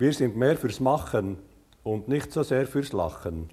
Wir sind mehr fürs Machen und nicht so sehr fürs Lachen.